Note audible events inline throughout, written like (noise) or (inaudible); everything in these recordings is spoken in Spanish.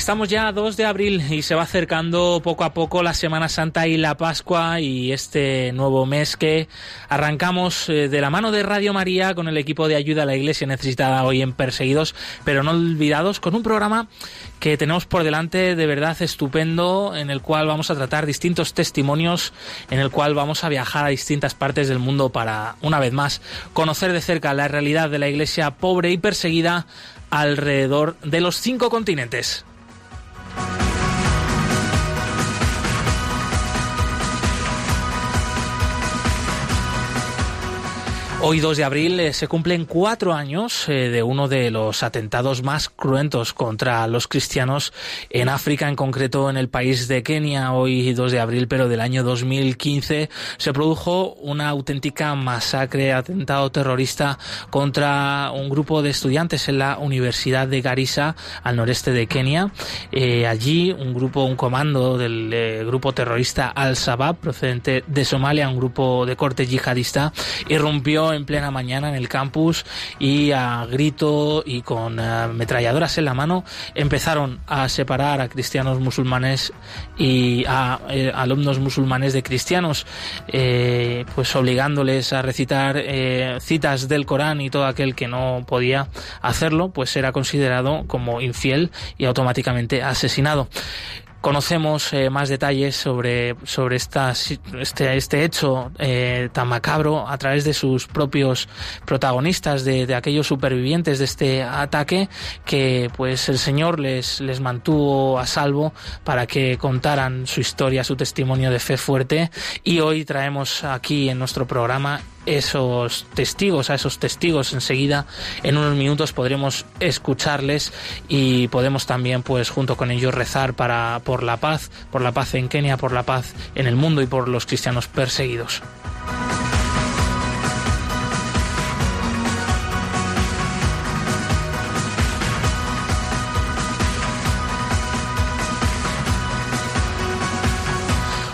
Estamos ya a 2 de abril y se va acercando poco a poco la Semana Santa y la Pascua y este nuevo mes que arrancamos eh, de la mano de Radio María con el equipo de ayuda a la Iglesia necesitada hoy en Perseguidos pero no olvidados con un programa que tenemos por delante de verdad estupendo en el cual vamos a tratar distintos testimonios en el cual vamos a viajar a distintas partes del mundo para una vez más conocer de cerca la realidad de la Iglesia pobre y perseguida alrededor de los cinco continentes. Bye. Hoy 2 de abril eh, se cumplen cuatro años eh, de uno de los atentados más cruentos contra los cristianos en África, en concreto en el país de Kenia. Hoy 2 de abril, pero del año 2015, se produjo una auténtica masacre, atentado terrorista contra un grupo de estudiantes en la Universidad de Garissa, al noreste de Kenia. Eh, allí un grupo, un comando del grupo terrorista Al-Shabaab, procedente de Somalia, un grupo de corte yihadista, irrumpió en plena mañana en el campus y a grito y con uh, eh, en la mano empezaron a separar a cristianos musulmanes y a eh, alumnos musulmanes de cristianos, eh, pues obligándoles a recitar citas del Corán y todo aquel que no podía hacerlo, pues era considerado como infiel y automáticamente asesinado. Conocemos eh, más detalles sobre, sobre esta, este, este hecho eh, tan macabro a través de sus propios protagonistas, de, de, aquellos supervivientes de este ataque que pues el Señor les, les mantuvo a salvo para que contaran su historia, su testimonio de fe fuerte. Y hoy traemos aquí en nuestro programa esos testigos, a esos testigos enseguida en unos minutos podremos escucharles y podemos también pues junto con ellos rezar para por la paz, por la paz en Kenia, por la paz en el mundo y por los cristianos perseguidos.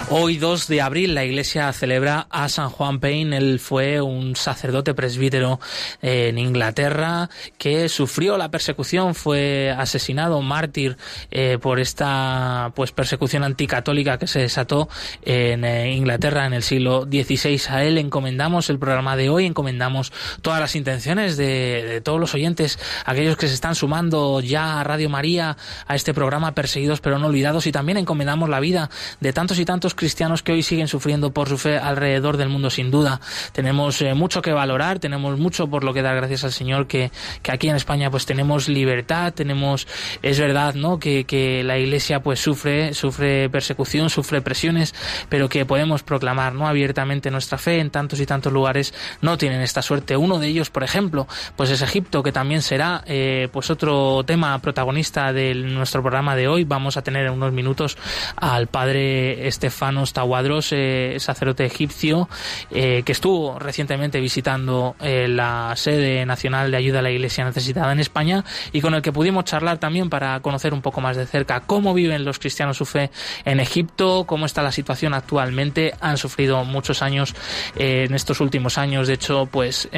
Hoy 2 de abril la iglesia celebra a San Juan Payne. Él fue un sacerdote presbítero en Inglaterra que sufrió la persecución, fue asesinado, mártir eh, por esta pues persecución anticatólica que se desató en eh, Inglaterra en el siglo XVI. A él encomendamos el programa de hoy, encomendamos todas las intenciones de, de todos los oyentes, aquellos que se están sumando ya a Radio María, a este programa Perseguidos pero no olvidados y también encomendamos la vida de tantos y tantos cristianos que hoy siguen sufriendo por su fe alrededor del mundo, sin duda. Tenemos eh, mucho que valorar, tenemos mucho por lo que dar gracias al Señor que, que aquí en España pues tenemos libertad, tenemos, es verdad, ¿no? Que, que la Iglesia pues sufre, sufre persecución, sufre presiones, pero que podemos proclamar, ¿no? Abiertamente nuestra fe en tantos y tantos lugares no tienen esta suerte. Uno de ellos, por ejemplo, pues es Egipto, que también será eh, pues otro tema protagonista de nuestro programa de hoy. Vamos a tener en unos minutos al padre Estefan Tawadros, eh, sacerdote egipcio, eh, que estuvo recientemente visitando eh, la sede nacional de ayuda a la Iglesia necesitada en España y con el que pudimos charlar también para conocer un poco más de cerca cómo viven los cristianos su fe en Egipto, cómo está la situación actualmente. Han sufrido muchos años en estos últimos años, de hecho, pues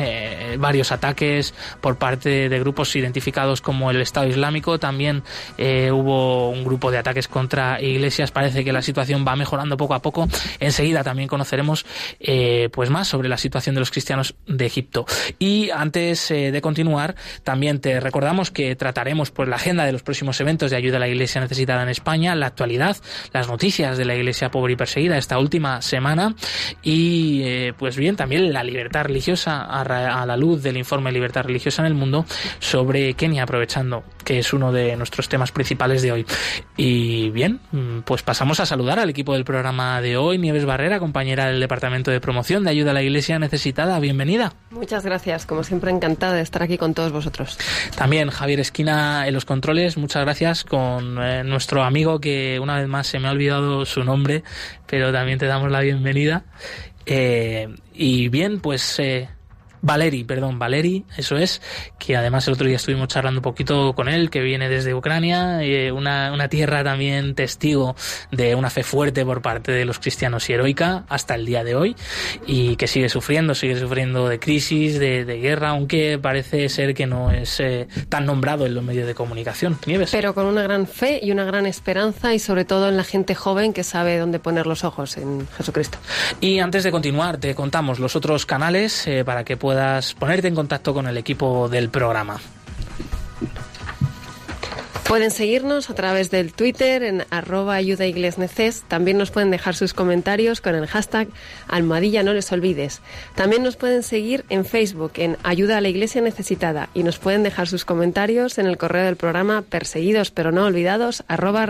varios ataques por parte de grupos identificados como el Estado Islámico. También hubo un grupo de ataques contra iglesias. Parece que la situación va mejorando poco a poco. Enseguida también conoceremos eh, pues más sobre la situación de los cristianos de Egipto. Y antes eh, de continuar, también te recordamos que trataremos pues la agenda de los próximos eventos de ayuda a la Iglesia necesitada en España, la actualidad, las noticias de la Iglesia pobre y perseguida esta última semana y eh, pues bien también la libertad religiosa a, a la luz del informe Libertad religiosa en el mundo sobre Kenia aprovechando que es uno de nuestros temas principales de hoy. Y bien, pues pasamos a saludar al equipo del programa de hoy. Nieves Barrera, compañera del Departamento de Promoción de Ayuda a la Iglesia Necesitada. Bienvenida. Muchas gracias. Como siempre, encantada de estar aquí con todos vosotros. También Javier Esquina en los controles. Muchas gracias con eh, nuestro amigo que una vez más se me ha olvidado su nombre, pero también te damos la bienvenida. Eh, y bien, pues eh, Valeri, perdón, Valeri, eso es, que además el otro día estuvimos charlando un poquito con él, que viene desde Ucrania, eh, una, una, tierra también testigo de una fe fuerte por parte de los cristianos y heroica hasta el día de hoy, y que sigue sufriendo, sigue sufriendo de crisis, de, de guerra, aunque parece ser que no es eh, tan nombrado en los medios de comunicación. Nieves. Pero con una gran fe y una gran esperanza, y sobre todo en la gente joven que sabe dónde poner los ojos en Jesucristo. Y antes de continuar, te contamos los otros canales eh, para que puedas ponerte en contacto con el equipo del programa. Pueden seguirnos a través del Twitter en arroba ayudaiglesneces. También nos pueden dejar sus comentarios con el hashtag almohadilla no les olvides. También nos pueden seguir en Facebook en Ayuda a la Iglesia Necesitada y nos pueden dejar sus comentarios en el correo del programa perseguidos pero no olvidados arroba.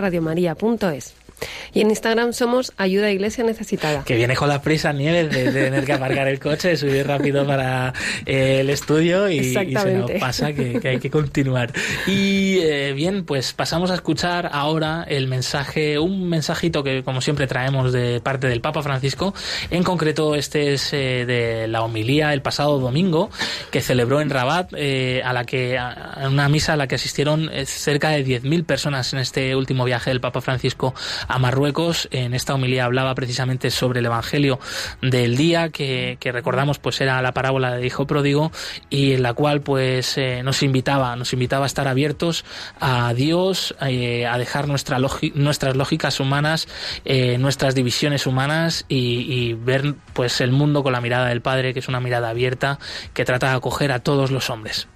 Y en Instagram somos Ayuda Iglesia Necesitada. Que viene con las prisas, Nieves, de, de, tener que aparcar el coche, de subir rápido para eh, el estudio y, y, se nos pasa que, que hay que continuar. Y eh, bien, pues pasamos a escuchar ahora el mensaje, un mensajito que como siempre traemos de parte del Papa Francisco. En concreto, este es eh, de la homilía el pasado domingo que celebró en Rabat, a la que a una misa a la que asistieron cerca de 10.000 personas en este último viaje del Papa Francisco a Marruecos. En esta homilía hablaba precisamente sobre el Evangelio del día, que, recordamos pues era la parábola del hijo pródigo y en la cual pues eh, nos invitaba, nos invitaba a estar abiertos a Dios, eh, a dejar nuestra nuestras lógicas humanas, eh, nuestras divisiones humanas y, y ver pues el mundo con la mirada del Padre, que es una mirada abierta que trata de acoger a todos los hombres.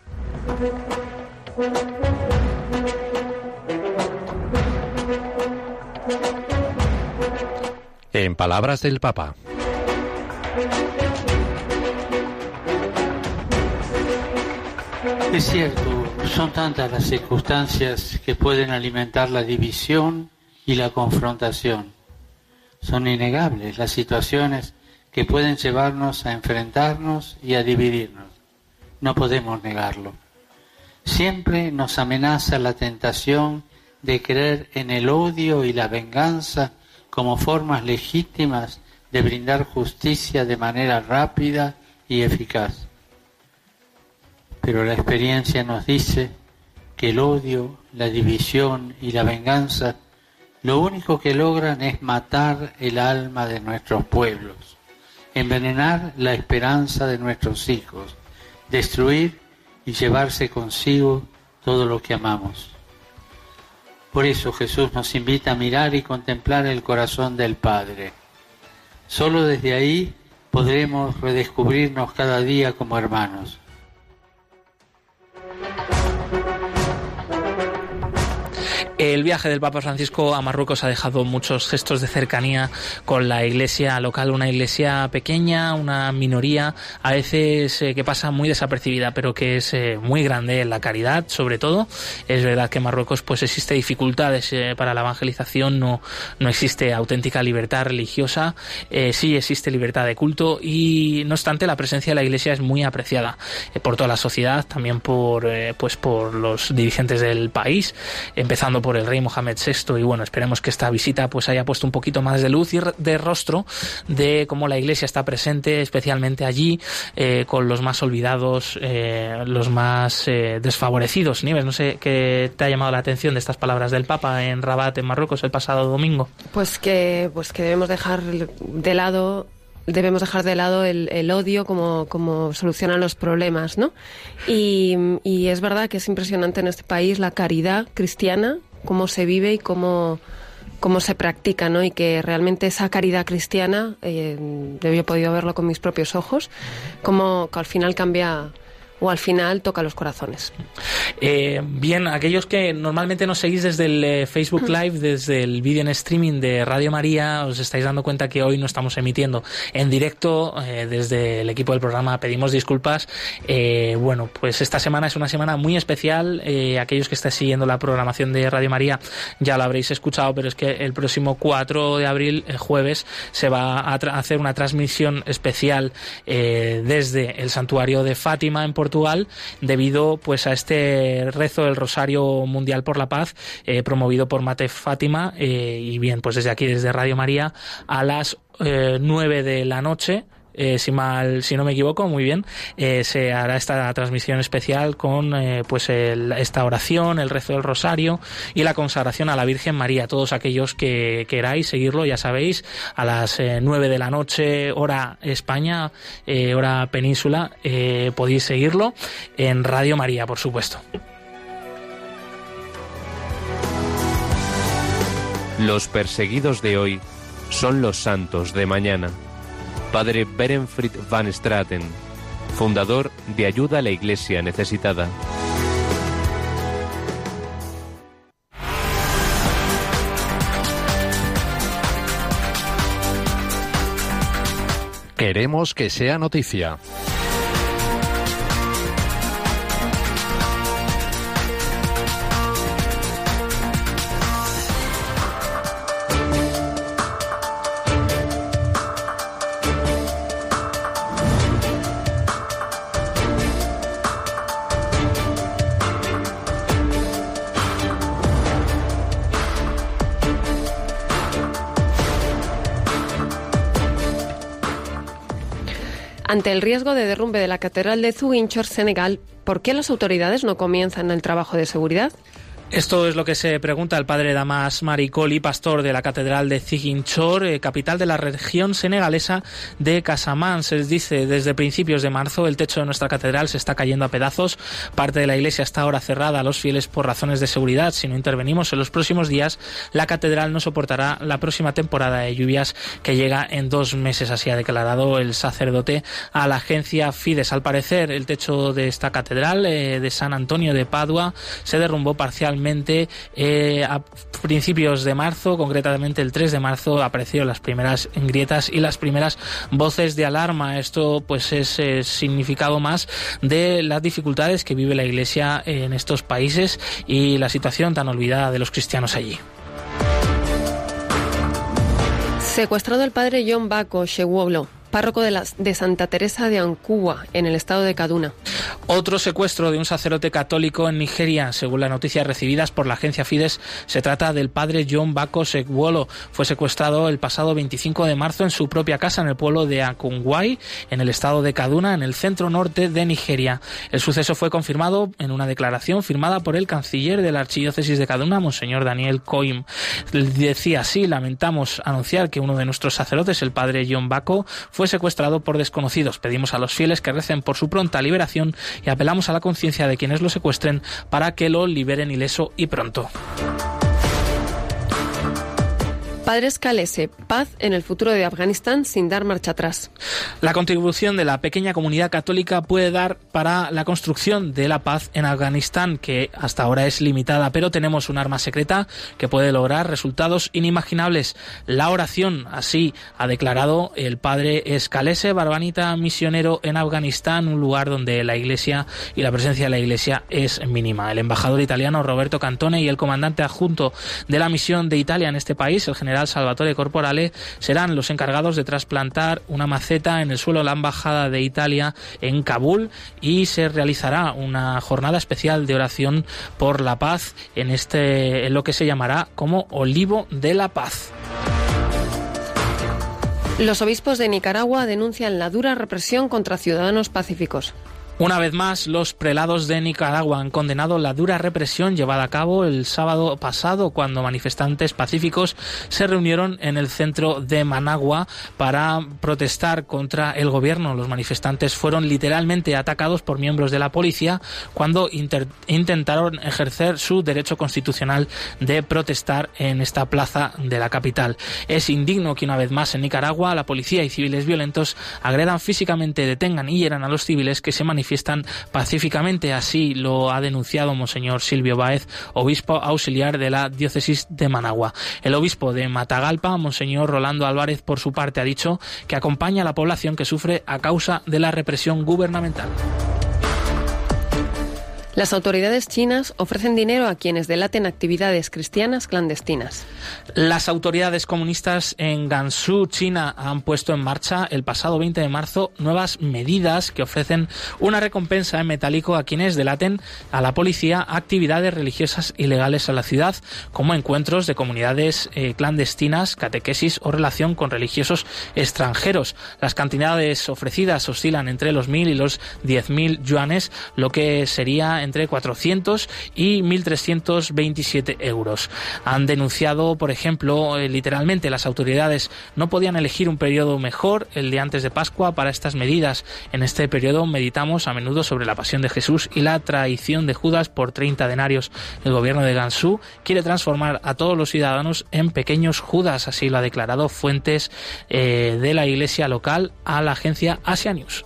En palabras del Papa. Es cierto, son tantas las circunstancias que pueden alimentar la división y la confrontación. Son innegables las situaciones que pueden llevarnos a enfrentarnos y a dividirnos. No podemos negarlo. Siempre nos amenaza la tentación de creer en el odio y la venganza como formas legítimas de brindar justicia de manera rápida y eficaz. Pero la experiencia nos dice que el odio, la división y la venganza lo único que logran es matar el alma de nuestros pueblos, envenenar la esperanza de nuestros hijos, destruir y llevarse consigo todo lo que amamos. Por eso Jesús nos invita a mirar y contemplar el corazón del Padre. Solo desde ahí podremos redescubrirnos cada día como hermanos. El viaje del Papa Francisco a Marruecos ha dejado muchos gestos de cercanía con la iglesia local, una iglesia pequeña, una minoría, a veces eh, que pasa muy desapercibida, pero que es eh, muy grande en la caridad, sobre todo. Es verdad que en Marruecos pues existe dificultades eh, para la evangelización, no, no existe auténtica libertad religiosa, sí existe libertad de culto y no obstante la presencia de la iglesia es muy apreciada por toda la sociedad, también por pues por los dirigentes del país, empezando por el rey Mohamed VI y bueno, esperemos que esta visita pues haya puesto un poquito más de luz y de rostro de cómo la iglesia está presente, especialmente allí, eh, con los más olvidados, eh, los más eh, desfavorecidos. Nieves, no sé qué te ha llamado la atención de estas palabras del Papa en Rabat, en Marruecos, el pasado domingo. Pues que, pues que debemos dejar de lado debemos dejar de lado el, odio como, como, solucionan los problemas, ¿no? Y, y, es verdad que es impresionante en este país la caridad cristiana, cómo se vive y cómo, cómo se practica, ¿no? Y que realmente esa caridad cristiana, eh, yo he podido verlo con mis propios ojos, que al final cambia o al final toca los corazones. Eh, bien, aquellos que normalmente nos seguís desde el eh, Facebook Live, desde el vídeo en streaming de Radio María, os estáis dando cuenta que hoy no estamos emitiendo en directo eh, desde el equipo del programa. Pedimos disculpas. bueno, pues esta semana es una semana muy especial. aquellos que estáis siguiendo la programación de Radio María ya lo habréis escuchado, pero es que el próximo 4 de abril, el jueves, se va a hacer una transmisión especial desde el santuario de Fátima en Debido pues a este rezo del Rosario Mundial por la Paz eh, promovido por Mate Fátima eh, y bien pues desde aquí desde Radio María a las eh, 9 de la noche eh, si mal, si no me equivoco, muy bien, eh, se hará esta transmisión especial con eh, pues esta oración, el rezo del rosario y la consagración a la Virgen María. Todos aquellos que queráis seguirlo, ya sabéis, a las nueve de la noche, hora España, hora península, podéis seguirlo en Radio María, por supuesto. Los perseguidos de hoy son los santos de mañana. Padre Berenfried van Straten, fundador de Ayuda a la Iglesia Necesitada. Queremos que sea noticia. Ante el riesgo de derrumbe de la Catedral de Ziguinchor, Senegal, ¿por qué las autoridades no comienzan el trabajo de seguridad? Esto es lo que se pregunta el padre Damas Maricoli, pastor de la Catedral de Ziguinchor, eh, capital de la región senegalesa de Casamán. Se dice desde principios de marzo el techo de nuestra catedral se está cayendo a pedazos. Parte de la iglesia está ahora cerrada a los fieles por razones de seguridad. Si no intervenimos en los próximos días, la catedral no soportará la próxima temporada de lluvias que llega en dos meses. Así ha declarado el sacerdote a la agencia Fides. Al parecer, el techo de esta catedral eh, de San Antonio de Padua se derrumbó parcialmente eh, a principios de marzo, concretamente el 3 de marzo, aparecieron las primeras grietas y las primeras voces de alarma. Esto pues es significado más de las dificultades que vive la Iglesia en estos países y la situación tan olvidada de los cristianos allí. Secuestrado el padre John Baco Shewolo párroco de, la, de Santa Teresa de Ancuba, en el estado de Kaduna. Otro secuestro de un sacerdote católico en Nigeria, según las noticias recibidas por la agencia Fides, se trata del padre John Bako Sekwolo. Fue secuestrado el pasado 25 de marzo en su propia casa en el pueblo de Akungwai, en el estado de Kaduna, en el centro norte de Nigeria. El suceso fue confirmado en una declaración firmada por el canciller de la archidiócesis de Kaduna, Monseñor Daniel Coim. Decía así, lamentamos anunciar que uno de nuestros sacerdotes, el padre John Bako, fue fue secuestrado por desconocidos. Pedimos a los fieles que recen por su pronta liberación y apelamos a la conciencia de quienes lo secuestren para que lo liberen ileso y pronto. Padres Calese, paz en el futuro de Afganistán sin dar marcha atrás. La contribución de la pequeña comunidad católica puede dar para la construcción de la paz en Afganistán, que hasta ahora es limitada, pero tenemos un arma secreta que puede lograr resultados inimaginables. La oración, así ha declarado el padre Escalese, barbanita misionero en Afganistán, un lugar donde la iglesia y la presencia de la iglesia es mínima. El embajador italiano Roberto Cantone y el comandante adjunto de la misión de Italia en este país, el general Salvatore Corporale serán los encargados de trasplantar una maceta en el suelo de la Embajada de Italia en Kabul y se realizará una jornada especial de oración por la paz en, este, en lo que se llamará como Olivo de la Paz. Los obispos de Nicaragua denuncian la dura represión contra ciudadanos pacíficos. Una vez más, los prelados de Nicaragua han condenado la dura represión llevada a cabo el sábado pasado cuando manifestantes pacíficos se reunieron en el centro de Managua para protestar contra el gobierno. Los manifestantes fueron literalmente atacados por miembros de la policía cuando intentaron ejercer su derecho constitucional de protestar en esta plaza de la capital. Es indigno que una vez más en Nicaragua la policía y civiles violentos agredan físicamente, detengan y hieran a los civiles que se manifiestan manifiestan pacíficamente. Así lo ha denunciado Monseñor Silvio Báez, obispo auxiliar de la diócesis de Managua. El obispo de Matagalpa, Monseñor Rolando Álvarez, por su parte, ha dicho que acompaña a la población que sufre a causa de la represión gubernamental. Las autoridades chinas ofrecen dinero a quienes delaten actividades cristianas clandestinas. Las autoridades comunistas en Gansu, China, han puesto en marcha el pasado 20 de marzo nuevas medidas que ofrecen una recompensa en metálico a quienes delaten a la policía actividades religiosas ilegales a la ciudad, como encuentros de comunidades eh, clandestinas, catequesis o relación con religiosos extranjeros. Las cantidades ofrecidas oscilan entre los mil y los diez mil yuanes, lo que sería entre 400 y 1.327 euros. Han denunciado, por ejemplo, eh, literalmente las autoridades no podían elegir un periodo mejor, el de antes de Pascua, para estas medidas. En este periodo meditamos a menudo sobre la pasión de Jesús y la traición de Judas por 30 denarios. El gobierno de Gansu quiere transformar a todos los ciudadanos en pequeños Judas, así lo ha declarado fuentes eh, de la iglesia local a la agencia Asia News.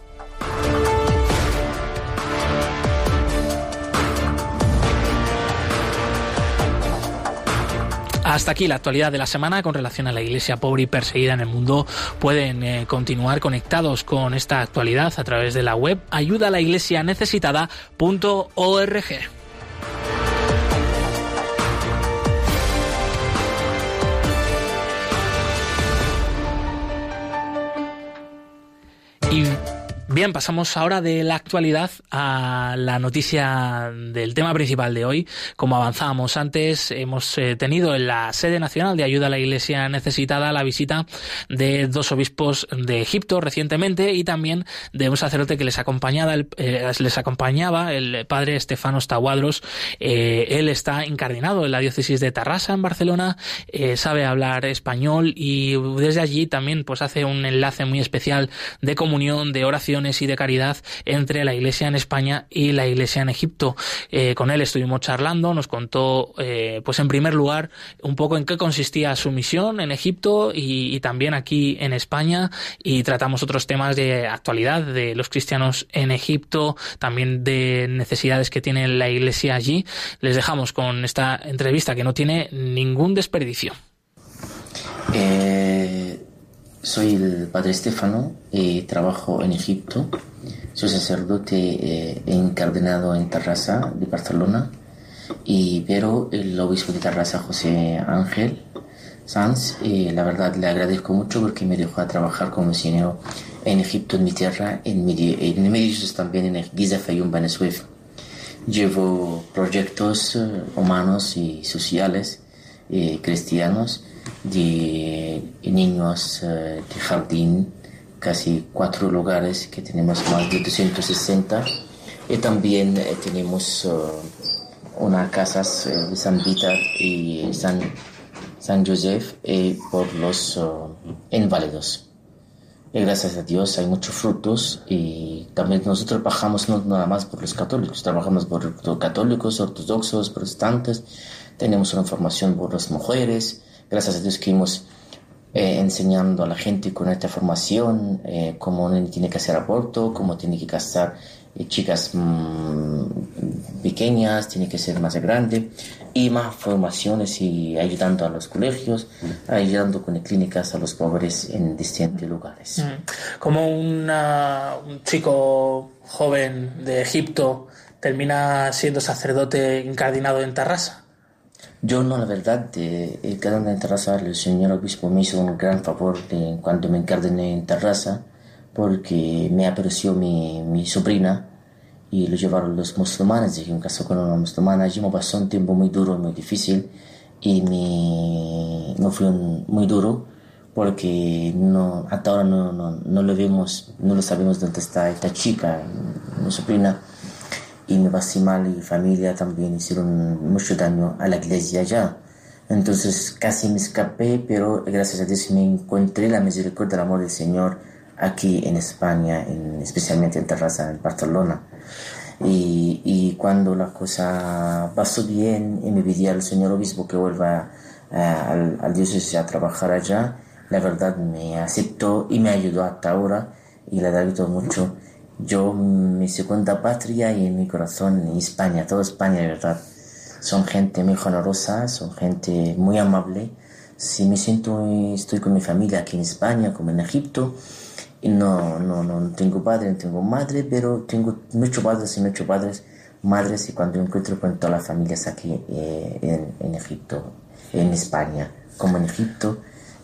Hasta aquí la actualidad de la semana con relación a la iglesia pobre y perseguida en el mundo. Pueden eh, continuar conectados con esta actualidad a través de la web ayuda Y Bien, pasamos ahora de la actualidad a la noticia del tema principal de hoy. Como avanzábamos antes, hemos eh, tenido en la sede nacional de ayuda a la Iglesia necesitada la visita de dos obispos de Egipto recientemente y también de un sacerdote que les acompañaba, el, eh, les acompañaba, el padre Estefano Tahuadros. Eh, él está incardinado en la diócesis de Tarrasa, en Barcelona, sabe hablar español y desde allí también pues hace un enlace muy especial de comunión, de oración y de caridad entre la Iglesia en España y la Iglesia en Egipto. Eh, con él estuvimos charlando, nos contó, eh, pues en primer lugar, un poco en qué consistía su misión en Egipto y, también aquí en España y tratamos otros temas de actualidad de los cristianos en Egipto, también de necesidades que tiene la Iglesia allí. Les dejamos con esta entrevista que no tiene ningún desperdicio. Eh, soy el padre Estefano y trabajo en Egipto. Soy sacerdote eh, encardinado en Tarrasa de Barcelona, y, pero el obispo de Tarrasa, José Ángel Sanz, y la verdad le agradezco mucho porque me dejó a trabajar como misionero en Egipto, en mi tierra, en, medio, en también en Giza, Fayum, Venezuela. Llevo proyectos eh, humanos y sociales eh, cristianos de niños eh, de jardín, casi cuatro lugares que tenemos más de 260. Y también eh, tenemos uh, una casa de San Vita y San, San Joseph por los inválidos. Gracias a Dios hay muchos frutos y también nosotros trabajamos no nada más por los católicos, trabajamos por católicos, ortodoxos, protestantes, tenemos una formación por las mujeres, gracias a Dios que hemos eh, enseñando a la gente con esta formación eh, cómo tiene que hacer aborto, cómo tiene que casar eh, chicas mm, pequeñas, tiene que ser más grande y más formaciones y ayudando a los colegios, ayudando con clínicas a los pobres en distintos lugares. Mm. Como un chico joven de Egipto termina siendo sacerdote incardinado en Tarrasa. Yo no, la verdad, eh, de en Terraza, el señor obispo me hizo un gran favor de, cuando me encardené en Terraza, porque me apareció mi, mi sobrina y lo llevaron los musulmanes, dije un caso con una musulmana, allí me pasó un tiempo muy duro, muy difícil, y me, no fue muy duro, porque no, hasta ahora no, no, no lo vemos, no lo sabemos dónde está esta chica, mi sobrina y mi mal y familia también hicieron mucho daño a la iglesia ya. Entonces casi me escapé, pero gracias a Dios me encontré la misericordia del amor del Señor aquí en España, en, especialmente en Terraza, en Barcelona. Y, y, cuando la cosa pasó bien y me pedía al señor obispo que vuelva al, al diócesis a trabajar allá, la verdad me aceptó y me ayudó hasta ahora y le agradezco mucho yo mi segunda patria y en mi corazón España, toda España de verdad. Son gente muy generosa, son gente muy amable. Si me siento, estoy con mi familia aquí en España, como en Egipto, y no, no, no tengo padre, no tengo madre, pero tengo muchos padres y muchos padres, madres, y cuando encuentro con todas las familias aquí eh, en, en Egipto, en España, como en Egipto,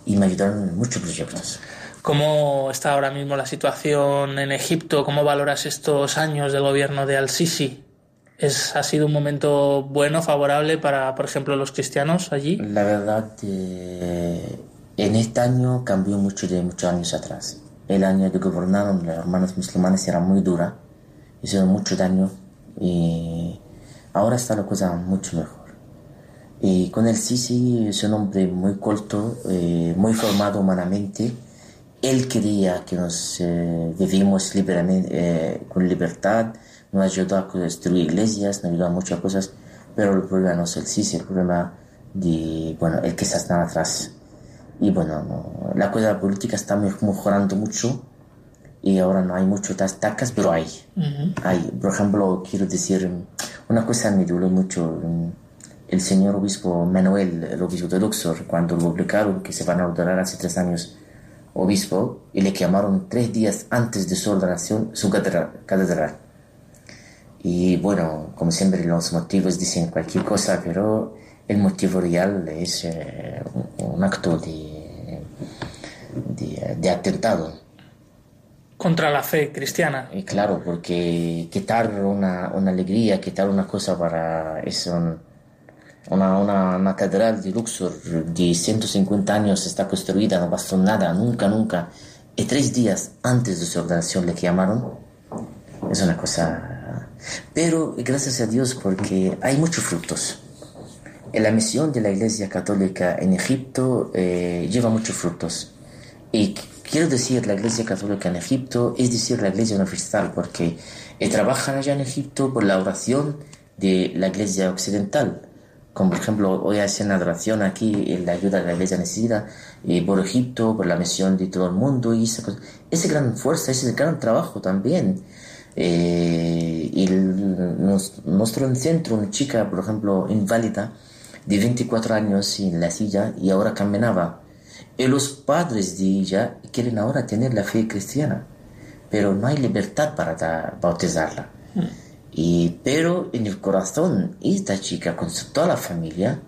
y me ayudaron en muchos proyectos. ¿Cómo está ahora mismo la situación en Egipto? ¿Cómo valoras estos años del gobierno de Al-Sisi? ¿Es, ¿Ha sido un momento bueno, favorable para, por ejemplo, los cristianos allí? La verdad, eh, en este año cambió mucho de muchos años atrás. El año que gobernaron los hermanos musulmanes era muy dura, hicieron mucho daño y ahora está la cosa mucho mejor. Y con el Sisi es un hombre muy corto, eh, muy formado humanamente, él quería que nos eh, vivimos libremente, eh, con libertad, nos ayudó a construir iglesias, nos ayudó a muchas cosas, pero el problema no es el sí, el problema de, bueno, el que está atrás. Y bueno, la cosa política está mejorando mucho y ahora no hay muchas tacas, pero hay. hay. Por ejemplo, quiero decir, una cosa me duele mucho. El señor obispo Manuel, el obispo de Luxor, cuando lo publicaron que se van a ordenar hace tres años obispo y le llamaron tres días antes de su ordenación su catedral. Y bueno, como siempre los motivos dicen cualquier cosa, pero el motivo real es eh, un, acto de, de, atentado. Contra la fe cristiana. Y claro, porque quitar una, una alegría, quitar una cosa para... Es una, una, una, catedral de Luxor de 150 años está construida, no pasó nada, nunca, nunca. Y tres días antes de su ordenación le llamaron. Es una cosa... Pero gracias a Dios porque hay muchos frutos. La misión de la Iglesia Católica en Egipto eh, lleva muchos frutos. Y quiero decir la Iglesia Católica en Egipto, es decir la Iglesia Universal, porque eh, trabajan allá en Egipto por la oración de la Iglesia Occidental como por ejemplo hoy hacen adoración aquí en la ayuda de la iglesia necesita y por Egipto por la misión de todo el mundo y esa, esa gran fuerza ese gran trabajo también. Eh, y nuestro centro una chica por ejemplo inválida de 24 años en la silla y ahora caminaba. Y los padres de ella quieren ahora tener la fe cristiana pero no hay libertad para bautizarla. Mm. Y, pero en el corazón, esta chica con toda la familia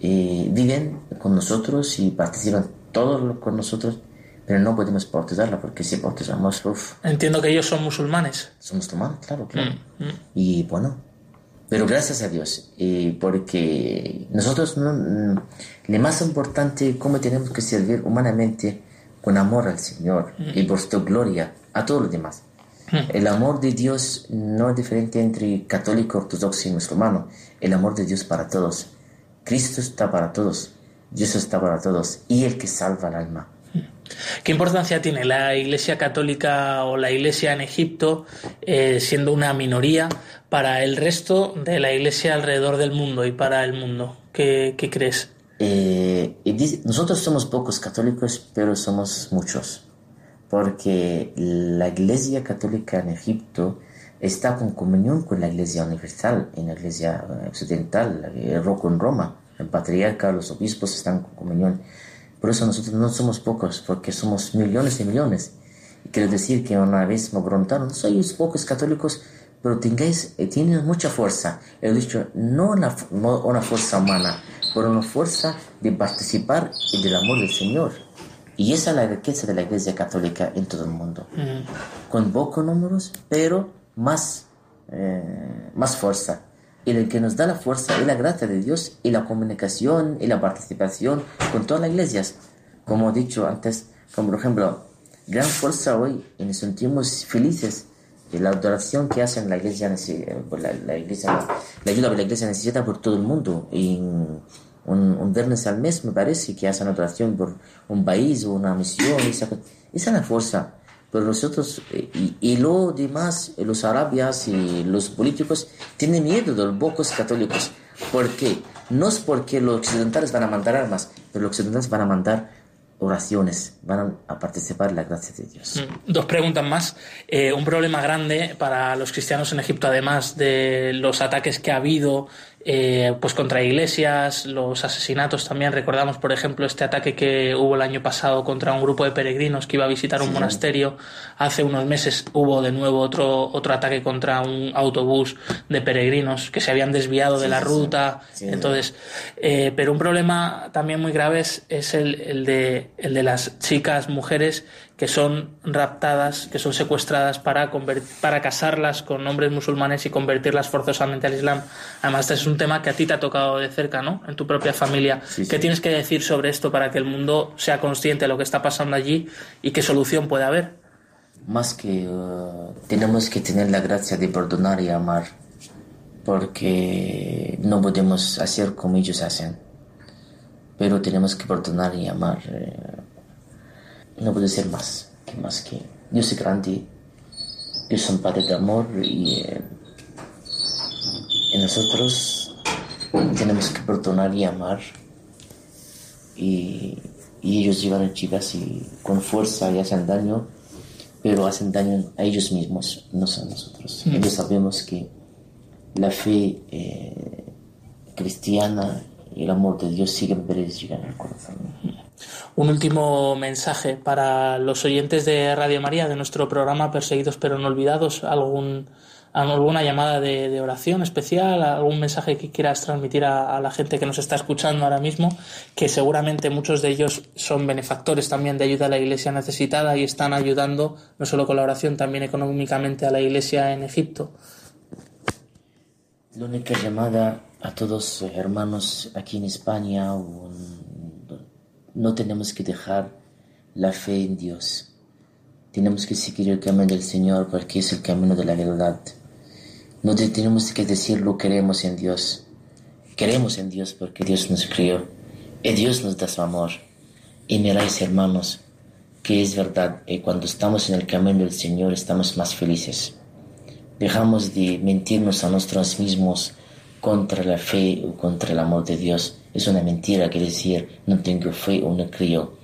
eh, viven con nosotros y participan todos con nosotros, pero no podemos bautizarla porque si bautizamos, uff. Entiendo que ellos son musulmanes. Son musulmanes, claro, claro. Mm, mm. Y bueno, pero gracias a Dios, eh, porque nosotros, no, mm, lo más importante, cómo tenemos que servir humanamente con amor al Señor y por su gloria a todos los demás. El amor de Dios no es diferente entre católico, ortodoxo y musulmano. El amor de Dios para todos. Cristo está para todos. Dios está para todos. Y el que salva el alma. ¿Qué importancia tiene la Iglesia Católica o la Iglesia en Egipto, eh, siendo una minoría, para el resto de la Iglesia alrededor del mundo y para el mundo? ¿Qué, crees? Eh, nosotros somos pocos católicos, pero somos muchos porque la Iglesia Católica en Egipto está con comunión con la Iglesia Universal, en la Iglesia Occidental, el Roco en Roma, el patriarca, los obispos están con comunión. Por eso nosotros no somos pocos, porque somos millones y millones. Y quiero decir que una vez me preguntaron, sois pocos católicos, pero tengáis, eh, tienen mucha fuerza. He dicho, no una, no una fuerza humana, pero una fuerza de participar del amor del Señor y esa es la riqueza de la Iglesia Católica en todo el mundo. Con pocos números, pero más, eh, más fuerza. Y lo que nos da la fuerza es la gracia de Dios y la comunicación y la participación con todas las iglesias. Como he dicho antes, como por ejemplo, gran fuerza hoy y nos sentimos felices de la adoración que hacen la iglesia, la, la, iglesia, la ayuda que la iglesia necesita por todo el mundo. Y, un, un, viernes al mes, me parece, que hacen oración por un país o una misión. Esa, esa es la fuerza. Pero nosotros, eh, y, y lo demás, eh, los arabias y los políticos, tienen miedo de los pocos católicos. ¿Por qué? No es porque los occidentales van a mandar armas, pero los occidentales van a mandar oraciones, van a participar en la gracia de Dios. Mm. Dos preguntas más. Eh, un problema grande para los cristianos en Egipto, además de los ataques que ha habido eh, pues contra iglesias, los asesinatos también. Recordamos, por ejemplo, este ataque que hubo el año pasado contra un grupo de peregrinos que iba a visitar un monasterio. Hace unos meses hubo de nuevo otro, otro ataque contra un autobús de peregrinos que se habían desviado de la ruta. Entonces, eh, pero un problema también muy grave es, el, el, de, el de las chicas, mujeres que son raptadas, que son secuestradas para, para casarlas con hombres musulmanes y convertirlas forzosamente al Islam. Además, este es un tema que a ti te ha tocado de cerca, ¿no? En tu propia familia. ¿Qué tienes que decir sobre esto para que el mundo sea consciente de lo que está pasando allí y qué solución puede haber? Más que uh, tenemos que tener la gracia de perdonar y amar, porque no podemos hacer como ellos hacen, pero tenemos que perdonar y amar. Eh, no puede ser más que más que Dios es grande, Dios es un Padre de amor y, eh, nosotros tenemos que perdonar y amar y, ellos llevan a chicas y con fuerza y hacen daño, pero hacen daño a ellos mismos, no a nosotros. Mm. Ellos sabemos que la fe eh, cristiana y el amor de Dios siempre corazón. Un último mensaje para los oyentes de Radio María, de nuestro programa Perseguidos pero no olvidados, algún, alguna llamada de, oración especial, algún mensaje que quieras transmitir a, la gente que nos está escuchando ahora mismo, que seguramente muchos de ellos son benefactores también de ayuda a la iglesia necesitada y están ayudando no solo con la oración, también económicamente a la iglesia en Egipto. La única llamada a todos los hermanos aquí en España no tenemos que dejar la fe en Dios. Tenemos que seguir el camino del Señor porque es el camino de la verdad. No tenemos que decir lo queremos en Dios. Queremos en Dios porque Dios nos crió y Dios nos da su amor. Y miráis, hermanos, que es verdad que cuando estamos en el camino del Señor estamos más felices. Dejamos de mentirnos a nosotros mismos contra la fe o contra el amor de Dios es una mentira que decir no tengo fe o no creo,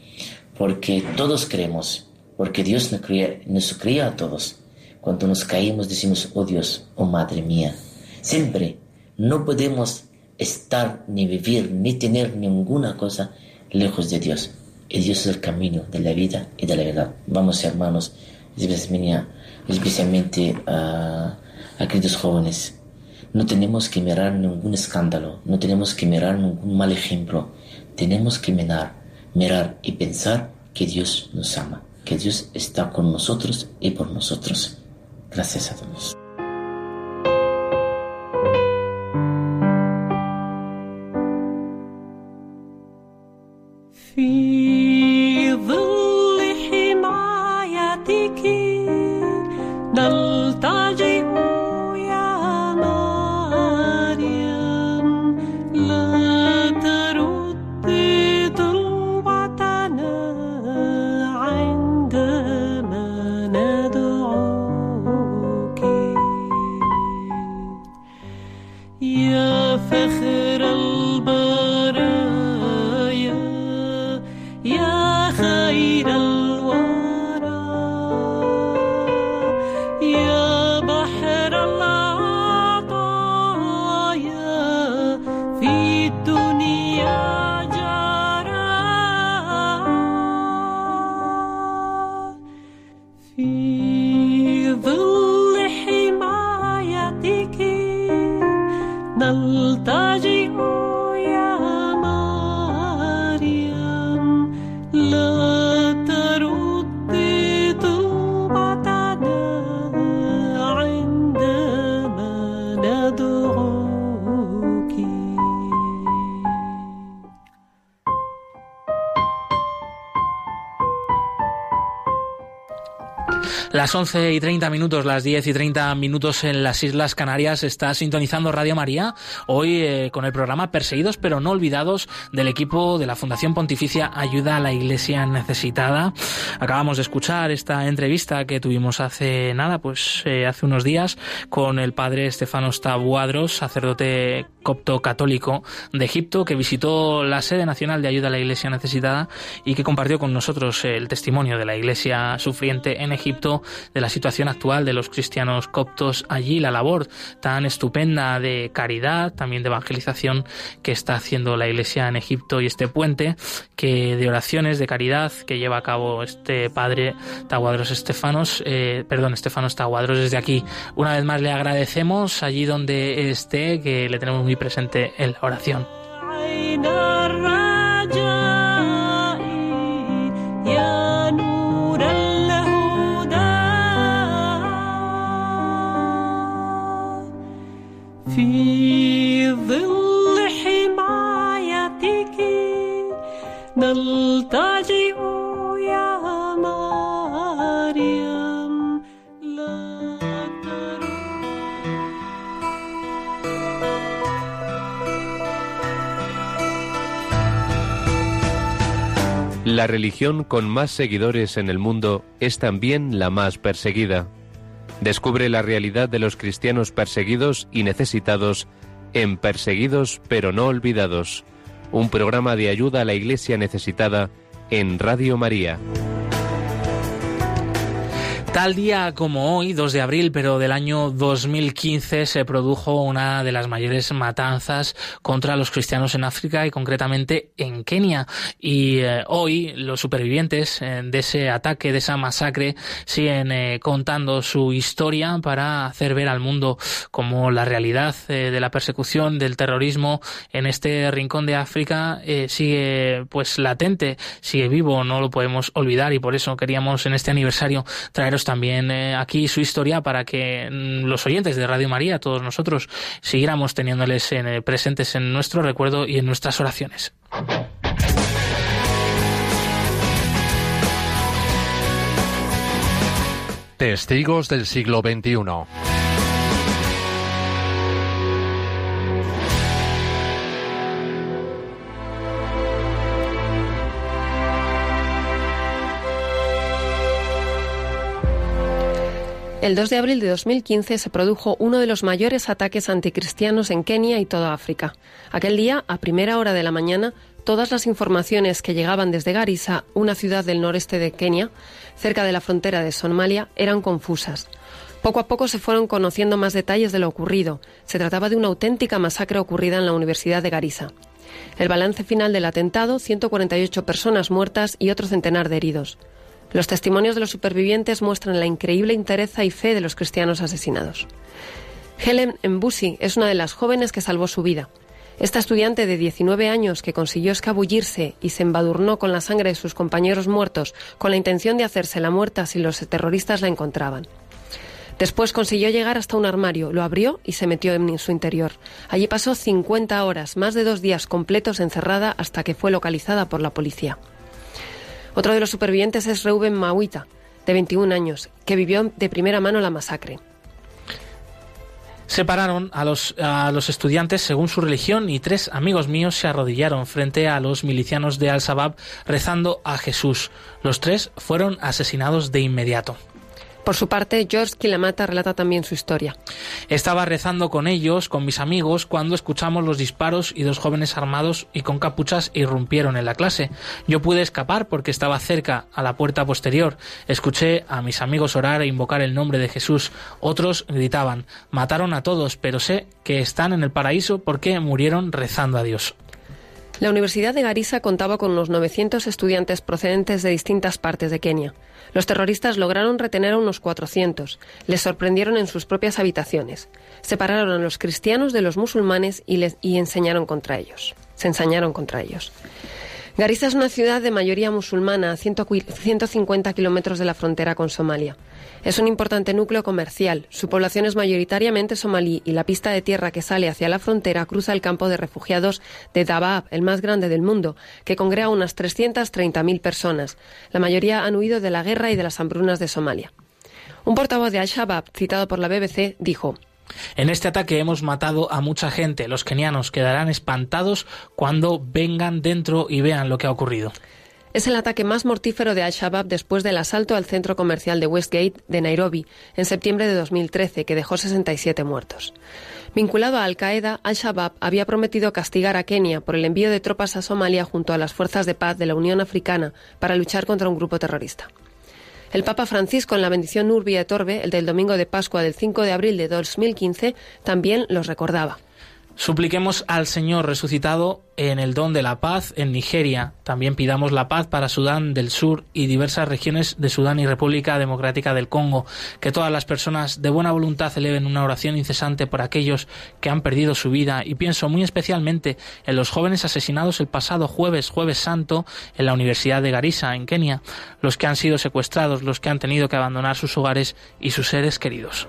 porque todos creemos, porque Dios nos cría, nos cría a todos. Cuando nos caímos decimos, oh Dios, oh Madre mía. Siempre no podemos estar, ni vivir, ni tener ninguna cosa lejos de Dios. Y Dios es el camino de la vida y de la verdad. Vamos, hermanos, especialmente a, a queridos jóvenes, no tenemos que mirar ningún escándalo, no tenemos que mirar ningún mal ejemplo. Tenemos que mirar, mirar y pensar que Dios nos ama, que Dios está con nosotros y por nosotros. Gracias a todos. Las 11 y 30 minutos, las 10 y 30 minutos en las Islas Canarias, está sintonizando Radio María, hoy eh, con el programa Perseguidos pero no olvidados del equipo de la Fundación Pontificia Ayuda a la Iglesia Necesitada. Acabamos de escuchar esta entrevista que tuvimos hace nada, pues eh, hace unos días, con el padre Estefanos Tabuadros, sacerdote copto católico de Egipto, que visitó la sede nacional de ayuda a la Iglesia Necesitada y que compartió con nosotros el testimonio de la Iglesia sufriente en Egipto de la situación actual de los cristianos coptos allí, la labor tan estupenda de caridad, también de evangelización que está haciendo la Iglesia en Egipto y este puente que de oraciones de caridad que lleva a cabo este padre Taguadros Estefanos, eh, perdón, Estefanos Taguadros desde aquí. Una vez más le agradecemos allí donde esté, que le tenemos muy presente en la oración. La religión con más seguidores en el mundo es también la más perseguida. Descubre la realidad de los cristianos perseguidos y necesitados en Perseguidos pero no olvidados, un programa de ayuda a la Iglesia necesitada en Radio María. Tal día como hoy, 2 de abril, pero del año 2015, se produjo una de las mayores matanzas contra los cristianos en África y concretamente en Kenia. Y eh, hoy los supervivientes eh, de ese ataque, de esa masacre, siguen eh, contando su historia para hacer ver al mundo como la realidad de la persecución, del terrorismo en este rincón de África sigue pues latente, sigue vivo, no lo podemos olvidar y por eso queríamos en este aniversario traeros también eh, aquí su historia para que mm, los oyentes de Radio María, todos nosotros, siguiéramos teniéndoles eh, presentes en nuestro recuerdo y en nuestras oraciones. Testigos del siglo XXI. El 2 de abril de 2015 se produjo uno de los mayores ataques anticristianos en Kenia y toda África. Aquel día, a primera hora de la mañana, todas las informaciones que llegaban desde Garissa, una ciudad del noreste de Kenia, cerca de la frontera de Somalia, eran confusas. Poco a poco se fueron conociendo más detalles de lo ocurrido. Se trataba de una auténtica masacre ocurrida en la Universidad de Garissa. El balance final del atentado, 148 personas muertas y otro centenar de heridos. Los testimonios de los supervivientes muestran la increíble entereza y fe de los cristianos asesinados. Helen Mbusi es una de las jóvenes que salvó su vida. Esta estudiante de 19 años que consiguió escabullirse y se embadurnó con la sangre de sus compañeros muertos con la intención de hacerse la muerta si los terroristas la encontraban. Después consiguió llegar hasta un armario, lo abrió y se metió en su interior. Allí pasó 50 horas, más de dos días completos encerrada hasta que fue localizada por la policía. Otro de los supervivientes es Reuben Mauita, de 21 años, que vivió de primera mano la masacre. Separaron a los, a los estudiantes según su religión y tres amigos míos se arrodillaron frente a los milicianos de Al-Shabaab rezando a Jesús. Los tres fueron asesinados de inmediato. Por su parte, George Kilamata relata también su historia. Estaba rezando con ellos, con mis amigos, cuando escuchamos los disparos y dos jóvenes armados y con capuchas irrumpieron en la clase. Yo pude escapar porque estaba cerca, a la puerta posterior. Escuché a mis amigos orar e invocar el nombre de Jesús. Otros gritaban, mataron a todos, pero sé que están en el paraíso porque murieron rezando a Dios. La Universidad de Garissa contaba con unos 900 estudiantes procedentes de distintas partes de Kenia. Los terroristas lograron retener a unos 400. Les sorprendieron en sus propias habitaciones. Separaron a los cristianos de los musulmanes y, les, y enseñaron contra ellos. Se ensañaron contra ellos. Garissa es una ciudad de mayoría musulmana a 150 kilómetros de la frontera con Somalia. Es un importante núcleo comercial. Su población es mayoritariamente somalí y la pista de tierra que sale hacia la frontera cruza el campo de refugiados de Dabaab, el más grande del mundo, que congrega unas 330.000 personas. La mayoría han huido de la guerra y de las hambrunas de Somalia. Un portavoz de Al-Shabaab, citado por la BBC, dijo en este ataque hemos matado a mucha gente. Los kenianos quedarán espantados cuando vengan dentro y vean lo que ha ocurrido. Es el ataque más mortífero de Al-Shabaab después del asalto al centro comercial de Westgate de Nairobi en septiembre de 2013, que dejó 67 muertos. Vinculado a Al-Qaeda, Al-Shabaab había prometido castigar a Kenia por el envío de tropas a Somalia junto a las fuerzas de paz de la Unión Africana para luchar contra un grupo terrorista. El Papa Francisco, en la bendición Urbi et Orbe, el del domingo de Pascua del 5 de abril de 2015, también los recordaba. Supliquemos al Señor resucitado en el don de la paz en Nigeria. También pidamos la paz para Sudán del Sur y diversas regiones de Sudán y República Democrática del Congo. Que todas las personas de buena voluntad eleven una oración incesante por aquellos que han perdido su vida. Y pienso muy especialmente en los jóvenes asesinados el pasado jueves, jueves santo, en la Universidad de Garissa, en Kenia. Los que han sido secuestrados, los que han tenido que abandonar sus hogares y sus seres queridos.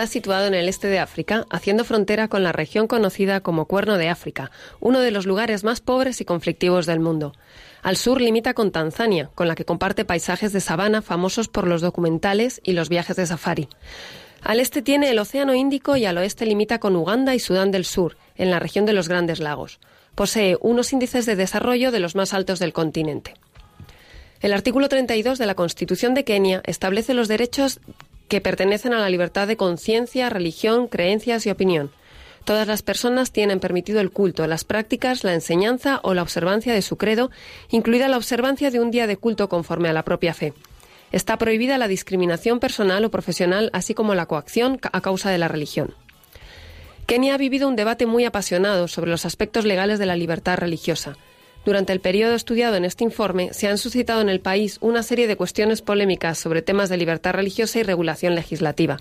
Está situado en el este de África, haciendo frontera con la región conocida como Cuerno de África, uno de los lugares más pobres y conflictivos del mundo. Al sur limita con Tanzania, con la que comparte paisajes de sabana famosos por los documentales y los viajes de safari. Al este tiene el Océano Índico y al oeste limita con Uganda y Sudán del Sur, en la región de los Grandes Lagos. Posee unos índices de desarrollo de los más altos del continente. El artículo 32 de la Constitución de Kenia establece los derechos que pertenecen a la libertad de conciencia, religión, creencias y opinión. Todas las personas tienen permitido el culto, las prácticas, la enseñanza o la observancia de su credo, incluida la observancia de un día de culto conforme a la propia fe. Está prohibida la discriminación personal o profesional, así como la coacción a causa de la religión. Kenia ha vivido un debate muy apasionado sobre los aspectos legales de la libertad religiosa. Durante el periodo estudiado en este informe, se han suscitado en el país una serie de cuestiones polémicas sobre temas de libertad religiosa y regulación legislativa.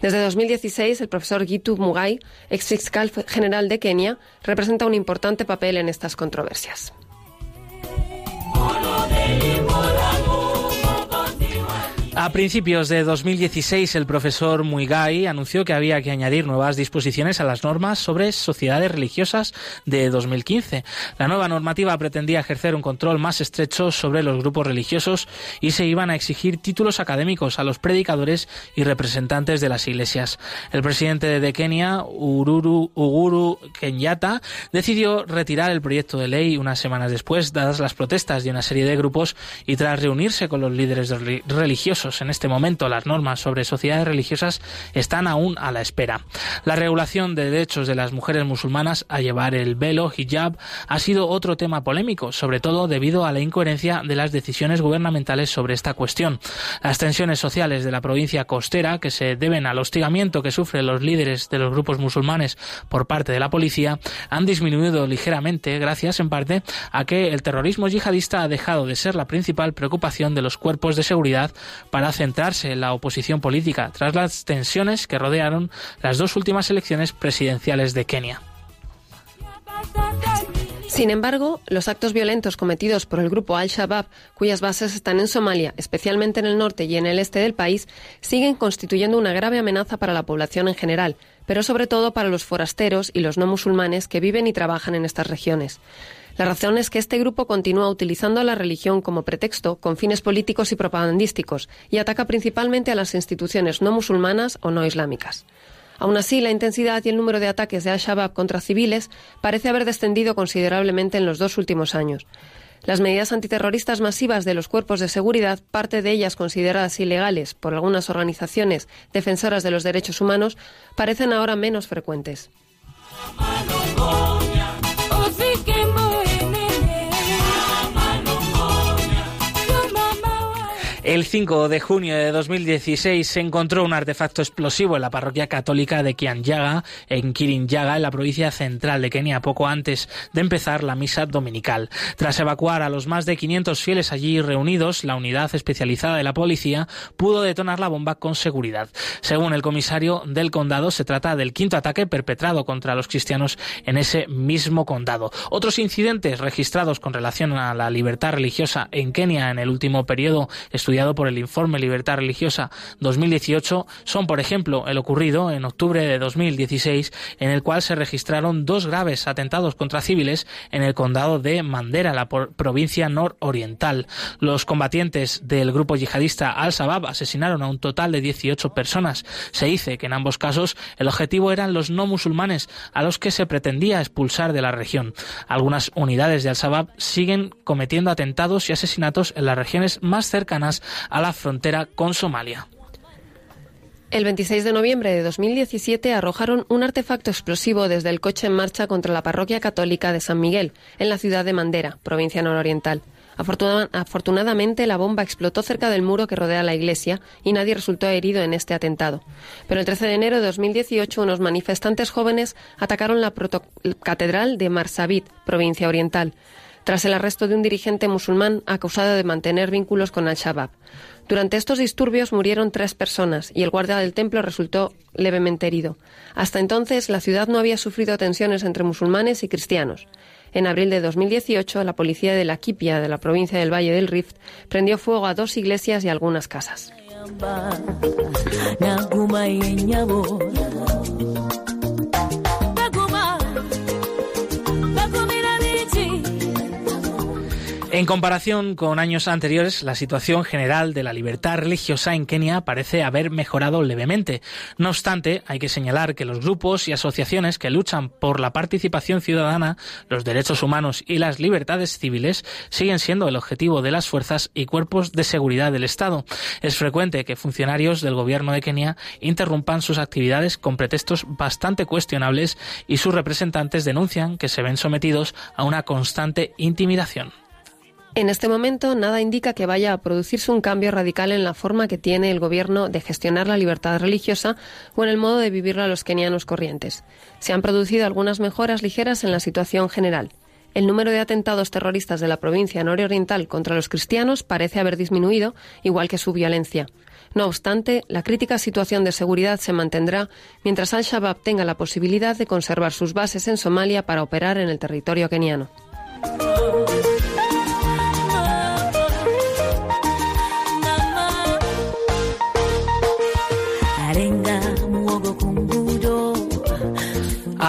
Desde 2016, el profesor Gitu Mugai, ex fiscal general de Kenia, representa un importante papel en estas controversias. A principios de 2016, el profesor Muigai anunció que había que añadir nuevas disposiciones a las normas sobre sociedades religiosas de 2015. La nueva normativa pretendía ejercer un control más estrecho sobre los grupos religiosos y se iban a exigir títulos académicos a los predicadores y representantes de las iglesias. El presidente de Kenia, Ururu, Uguru Kenyatta, decidió retirar el proyecto de ley unas semanas después, dadas las protestas de una serie de grupos y tras reunirse con los líderes religiosos en este momento las normas sobre sociedades religiosas están aún a la espera. La regulación de derechos de las mujeres musulmanas a llevar el velo hijab ha sido otro tema polémico, sobre todo debido a la incoherencia de las decisiones gubernamentales sobre esta cuestión. Las tensiones sociales de la provincia costera, que se deben al hostigamiento que sufren los líderes de los grupos musulmanes por parte de la policía, han disminuido ligeramente gracias en parte a que el terrorismo yihadista ha dejado de ser la principal preocupación de los cuerpos de seguridad para centrarse en la oposición política tras las tensiones que rodearon las dos últimas elecciones presidenciales de Kenia. Sin embargo, los actos violentos cometidos por el grupo Al-Shabaab, cuyas bases están en Somalia, especialmente en el norte y en el este del país, siguen constituyendo una grave amenaza para la población en general, pero sobre todo para los forasteros y los no musulmanes que viven y trabajan en estas regiones. La razón es que este grupo continúa utilizando la religión como pretexto con fines políticos y propagandísticos y ataca principalmente a las instituciones no musulmanas o no islámicas. Aún así, la intensidad y el número de ataques de Al-Shabaab contra civiles parece haber descendido considerablemente en los dos últimos años. Las medidas antiterroristas masivas de los cuerpos de seguridad, parte de ellas consideradas ilegales por algunas organizaciones defensoras de los derechos humanos, parecen ahora menos frecuentes. El 5 de junio de 2016 se encontró un artefacto explosivo en la parroquia católica de Kianyaga, en Kirinyaga, en la provincia central de Kenia, poco antes de empezar la misa dominical. Tras evacuar a los más de 500 fieles allí reunidos, la unidad especializada de la policía pudo detonar la bomba con seguridad. Según el comisario del condado, se trata del quinto ataque perpetrado contra los cristianos en ese mismo condado. Otros incidentes registrados con relación a la libertad religiosa en Kenia en el último periodo estudiado por el informe Libertad Religiosa 2018 son, por ejemplo, el ocurrido en octubre de 2016, en el cual se registraron dos graves atentados contra civiles en el condado de Mandera, la provincia nororiental. Los combatientes del grupo yihadista Al-Shabaab asesinaron a un total de 18 personas. Se dice que en ambos casos el objetivo eran los no musulmanes, a los que se pretendía expulsar de la región. Algunas unidades de Al-Shabaab siguen cometiendo atentados y asesinatos en las regiones más cercanas a la frontera con Somalia. El 26 de noviembre de 2017 arrojaron un artefacto explosivo desde el coche en marcha contra la parroquia católica de San Miguel, en la ciudad de Mandera, provincia nororiental. afortunadamente, la bomba explotó cerca del muro que rodea la iglesia y nadie resultó herido en este atentado. Pero el 13 de enero de 2018, unos manifestantes jóvenes atacaron la catedral de Marsabit, provincia oriental tras el arresto de un dirigente musulmán acusado de mantener vínculos con Al-Shabaab. Durante estos disturbios murieron tres personas y el guardia del templo resultó levemente herido. Hasta entonces, la ciudad no había sufrido tensiones entre musulmanes y cristianos. En abril de 2018, la policía de la Kipia, de la provincia del Valle del Rift, prendió fuego a dos iglesias y algunas casas. En comparación con años anteriores, la situación general de la libertad religiosa en Kenia parece haber mejorado levemente. No obstante, hay que señalar que los grupos y asociaciones que luchan por la participación ciudadana, los derechos humanos y las libertades civiles siguen siendo el objetivo de las fuerzas y cuerpos de seguridad del Estado. Es frecuente que funcionarios del gobierno de Kenia interrumpan sus actividades con pretextos bastante cuestionables y sus representantes denuncian que se ven sometidos a una constante intimidación. En este momento, nada indica que vaya a producirse un cambio radical en la forma que tiene el gobierno de gestionar la libertad religiosa o en el modo de vivirla los kenianos corrientes. Se han producido algunas mejoras ligeras en la situación general. El número de atentados terroristas de la provincia nororiental contra los cristianos parece haber disminuido, igual que su violencia. No obstante, la crítica situación de seguridad se mantendrá mientras Al-Shabaab tenga la posibilidad de conservar sus bases en Somalia para operar en el territorio keniano.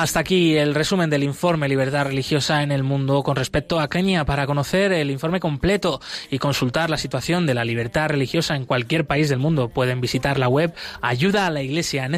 Hasta aquí el resumen del informe Libertad Religiosa en el Mundo con respecto a Kenia. Para conocer el informe completo y consultar la situación de la libertad religiosa en cualquier país del mundo, pueden visitar la web ayuda a la iglesia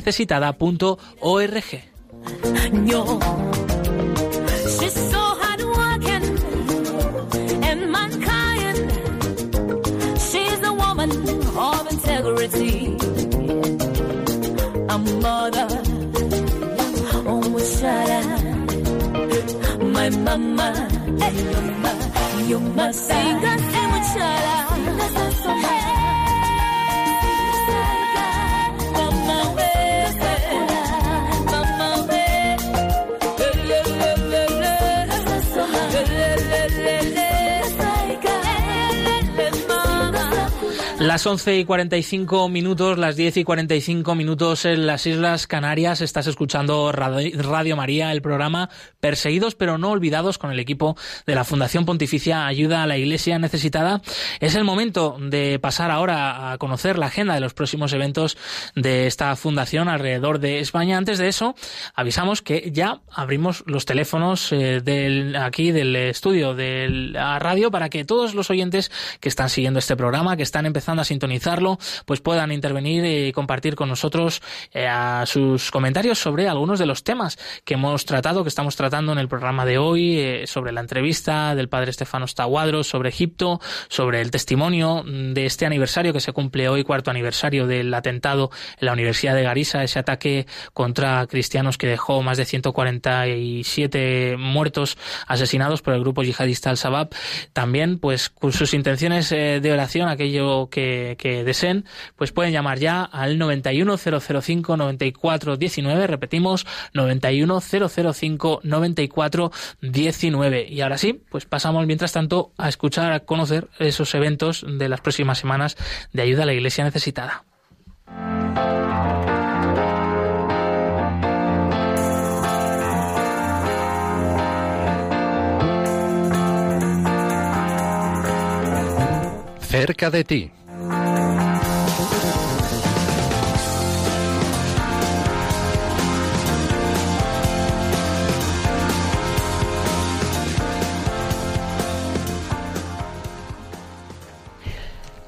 my mama. Hey, you're my, you're my. Sing us and we Las 11 y 45 minutos, las 10 y 45 minutos en las Islas Canarias. Estás escuchando Radio María, el programa Perseguidos pero no olvidados con el equipo de la Fundación Pontificia Ayuda a la Iglesia Necesitada. Es el momento de pasar ahora a conocer la agenda de los próximos eventos de esta fundación alrededor de España. Antes de eso, avisamos que ya abrimos los teléfonos eh, del, aquí del estudio de la radio para que todos los oyentes que están siguiendo este programa, que están empezando sintonizarlo, pues puedan intervenir y compartir con nosotros eh, sus comentarios sobre algunos de los temas que hemos tratado, que estamos tratando en el programa de hoy, eh, sobre la entrevista del padre Estefano Staguadros, sobre Egipto, sobre el testimonio de este aniversario que se cumple hoy, cuarto aniversario del atentado en la Universidad de Garissa, ese ataque contra cristianos que dejó más de 147 muertos asesinados por el grupo yihadista Al-Shabaab. También, pues, con sus intenciones eh, de oración, aquello que, deseen, pues pueden llamar ya al 91005 9419, repetimos 91005 9419. Y ahora sí, pues pasamos mientras tanto a escuchar, a conocer esos eventos de las próximas semanas de ayuda a la Iglesia necesitada. cerca de ti.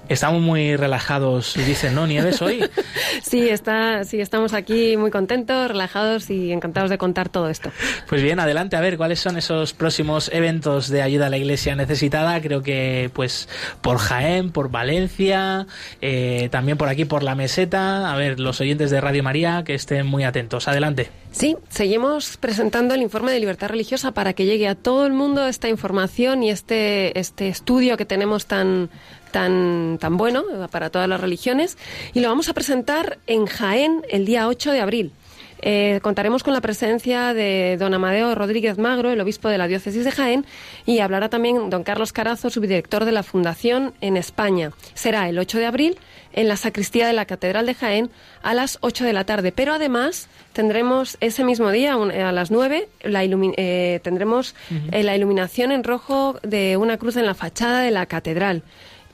Estamos muy relajados, dicen, ¿no? Nieves hoy. (laughs) sí, está, sí, estamos aquí muy contentos, relajados y encantados de contar todo esto. Pues bien, adelante, a ver, ¿cuáles son esos próximos eventos de ayuda a la Iglesia necesitada? Creo que, pues, por Jaén, por Valencia, eh, también por aquí, por la Meseta. A ver, los oyentes de Radio María, que estén muy atentos. Adelante. Sí, seguimos presentando el informe de libertad religiosa para que llegue a todo el mundo esta información y este, este estudio que tenemos tan tan, tan bueno para todas las religiones y lo vamos a presentar en Jaén el día 8 de abril. Eh, contaremos con la presencia de don Amadeo Rodríguez Magro, el obispo de la diócesis de Jaén, y hablará también don Carlos Carazo, subdirector de la Fundación en España. Será el 8 de abril en la sacristía de la Catedral de Jaén a las 8 de la tarde. Pero además tendremos ese mismo día, a las 9, la eh, tendremos eh, la iluminación en rojo de una cruz en la fachada de la catedral.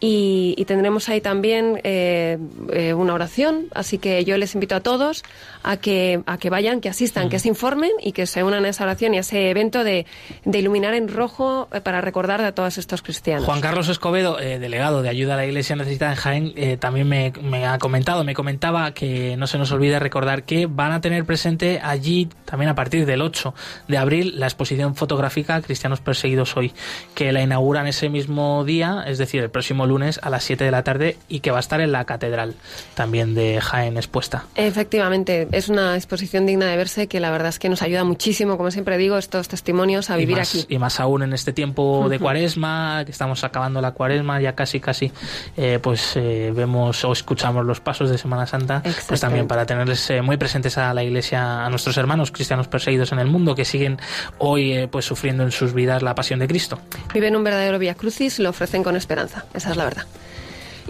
Y, tendremos ahí también eh, eh, una oración, así que yo les invito a todos a que, a que vayan, que asistan, que se informen y que se unan a esa oración y a ese evento de, de iluminar en rojo eh, para recordar a todos estos cristianos. Juan Carlos Escobedo, delegado de Ayuda a la Iglesia Necesitada en Jaén, también me, me, ha comentado, me comentaba que no se nos olvide recordar que van a tener presente allí también a partir del 8 de abril la exposición fotográfica Cristianos Perseguidos Hoy, que la inauguran ese mismo día, es decir, el próximo lunes lunes a las 7 de la tarde y que va a estar en la catedral también de Jaén expuesta. Efectivamente, es una exposición digna de verse que la verdad es que nos ayuda muchísimo, como siempre digo, estos testimonios a vivir aquí. Y más aún en este tiempo de cuaresma, que estamos acabando la cuaresma, ya casi casi, eh, pues eh, vemos o escuchamos los pasos de Semana Santa, pues también para tenerles eh, muy presentes a la Iglesia, a nuestros hermanos cristianos perseguidos en el mundo que siguen hoy pues sufriendo en sus vidas la pasión de Cristo. Viven un verdadero vía crucis, lo ofrecen con esperanza. Esa es la verdad.